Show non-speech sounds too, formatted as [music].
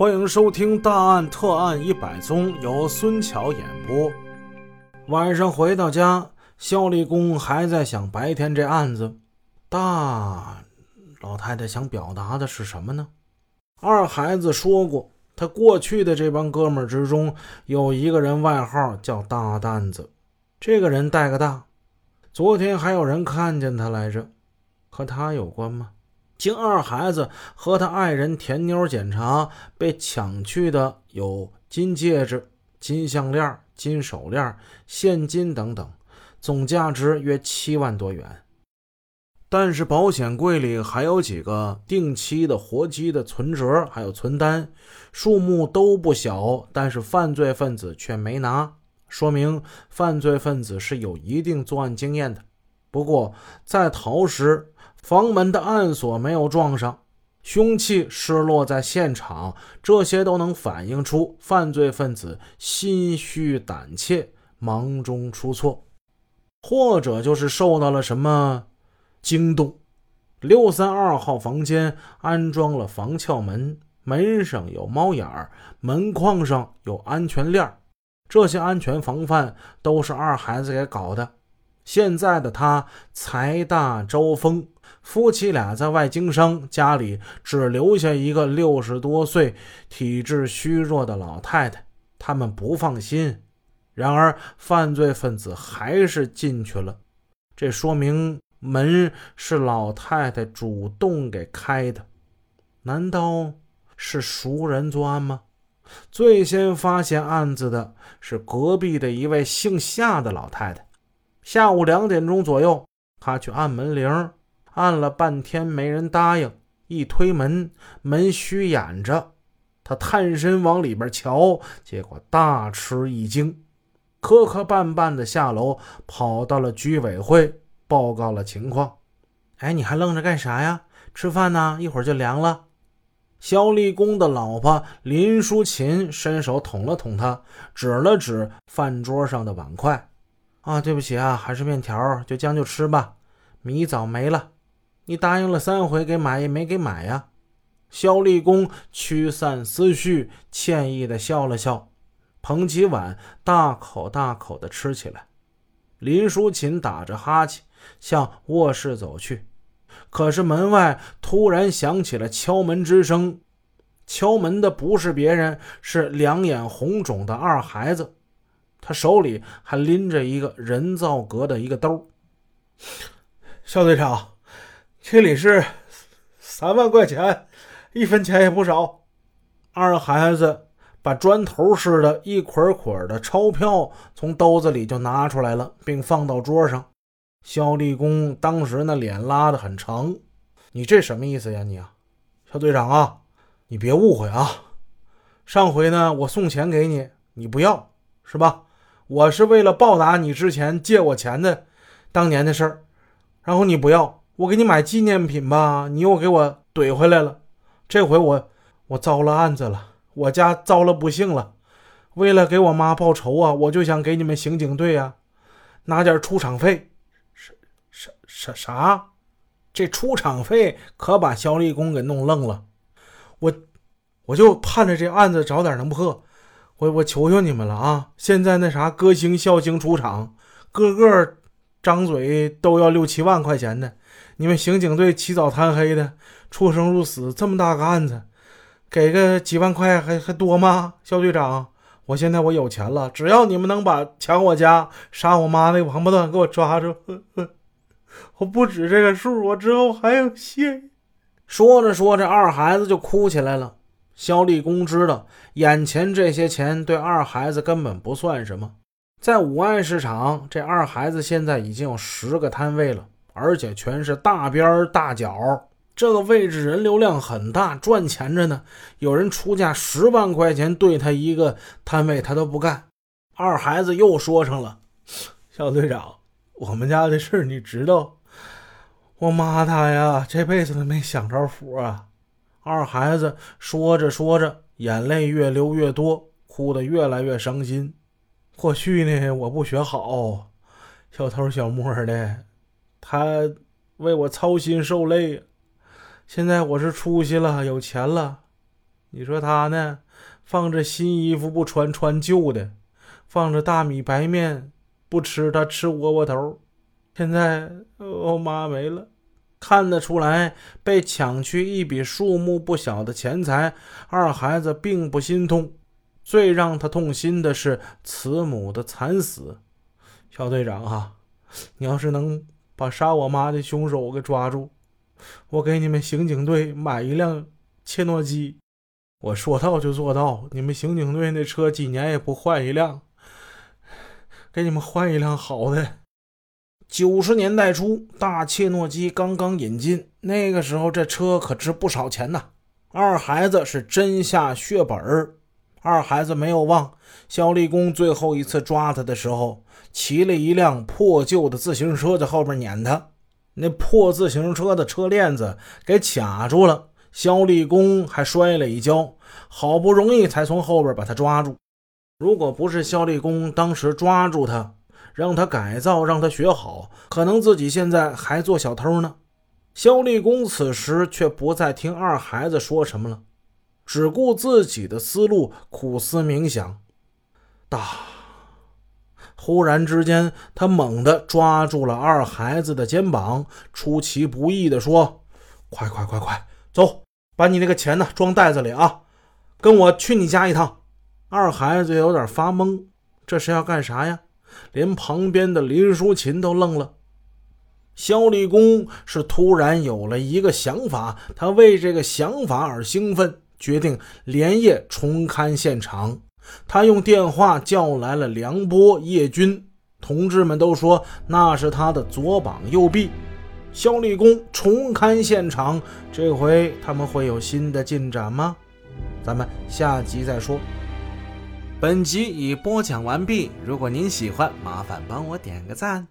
欢迎收听《大案特案一百宗》，由孙桥演播。晚上回到家，肖立功还在想白天这案子。大老太太想表达的是什么呢？二孩子说过，他过去的这帮哥们之中，有一个人外号叫大担子。这个人带个大，昨天还有人看见他来着，和他有关吗？经二孩子和他爱人田妞检查，被抢去的有金戒指、金项链、金手链、现金等等，总价值约七万多元。但是保险柜里还有几个定期的活期的存折，还有存单，数目都不小，但是犯罪分子却没拿，说明犯罪分子是有一定作案经验的。不过在逃时。房门的暗锁没有撞上，凶器失落在现场，这些都能反映出犯罪分子心虚胆怯、忙中出错，或者就是受到了什么惊动。六三二号房间安装了防撬门，门上有猫眼儿，门框上有安全链儿这些安全防范都是二孩子给搞的。现在的他财大招风。夫妻俩在外经商，家里只留下一个六十多岁、体质虚弱的老太太，他们不放心。然而，犯罪分子还是进去了，这说明门是老太太主动给开的。难道是熟人作案吗？最先发现案子的是隔壁的一位姓夏的老太太。下午两点钟左右，他去按门铃。按了半天没人答应，一推门，门虚掩着。他探身往里边瞧，结果大吃一惊，磕磕绊绊的下楼，跑到了居委会报告了情况。哎，你还愣着干啥呀？吃饭呢，一会儿就凉了。肖立功的老婆林淑琴伸手捅了捅他，指了指饭桌上的碗筷。啊，对不起啊，还是面条，就将就吃吧。米早没了。你答应了三回给买也没给买呀？肖立功驱散思绪，歉意的笑了笑，捧起碗，大口大口的吃起来。林淑琴打着哈欠向卧室走去，可是门外突然响起了敲门之声。敲门的不是别人，是两眼红肿的二孩子，他手里还拎着一个人造革的一个兜。肖队长。这里是三万块钱，一分钱也不少。二孩子把砖头似的一捆捆的钞票从兜子里就拿出来了，并放到桌上。肖立功当时那脸拉得很长。你这什么意思呀？你啊，肖队长啊，你别误会啊。上回呢，我送钱给你，你不要是吧？我是为了报答你之前借我钱的当年的事儿，然后你不要。我给你买纪念品吧，你又给我怼回来了。这回我我遭了案子了，我家遭了不幸了。为了给我妈报仇啊，我就想给你们刑警队啊拿点出场费。啥啥啥啥？这出场费可把肖立功给弄愣了。我我就盼着这案子早点能破。我我求求你们了啊！现在那啥歌星笑星出场，个个张嘴都要六七万块钱的。你们刑警队起早贪黑的出生入死，这么大个案子，给个几万块还还多吗？肖队长，我现在我有钱了，只要你们能把抢我家、杀我妈那王八蛋给我抓住，[laughs] 我不止这个数，我之后还有谢。说着说着，二孩子就哭起来了。肖立功知道，眼前这些钱对二孩子根本不算什么。在五爱市场，这二孩子现在已经有十个摊位了。而且全是大边大角，这个位置人流量很大，赚钱着呢。有人出价十万块钱对他一个摊位，他都不干。二孩子又说上了：“ [laughs] 小队长，我们家的事你知道，我妈她呀，这辈子都没享着福啊。”二孩子说着说着，眼泪越流越多，哭得越来越伤心。过去呢，我不学好，小偷小摸的。他为我操心受累，现在我是出息了，有钱了，你说他呢，放着新衣服不穿，穿旧的；放着大米白面不吃，他吃窝窝头。现在我妈没了，看得出来被抢去一笔数目不小的钱财，二孩子并不心痛。最让他痛心的是慈母的惨死。小队长啊，你要是能把杀我妈的凶手给抓住，我给你们刑警队买一辆切诺基。我说到就做到，你们刑警队那车几年也不换一辆，给你们换一辆好的。九十年代初，大切诺基刚刚引进，那个时候这车可值不少钱呐。二孩子是真下血本儿。二孩子没有忘，肖立功最后一次抓他的时候，骑了一辆破旧的自行车在后边撵他，那破自行车的车链子给卡住了。肖立功还摔了一跤，好不容易才从后边把他抓住。如果不是肖立功当时抓住他，让他改造，让他学好，可能自己现在还做小偷呢。肖立功此时却不再听二孩子说什么了，只顾自己的思路，苦思冥想。哒！忽然之间，他猛地抓住了二孩子的肩膀，出其不意地说：“快快快快！”走，把你那个钱呢装袋子里啊，跟我去你家一趟。二孩子有点发懵，这是要干啥呀？连旁边的林淑琴都愣了。肖立功是突然有了一个想法，他为这个想法而兴奋，决定连夜重勘现场。他用电话叫来了梁波、叶军，同志们都说那是他的左膀右臂。肖立功重勘现场，这回他们会有新的进展吗？咱们下集再说。本集已播讲完毕，如果您喜欢，麻烦帮我点个赞。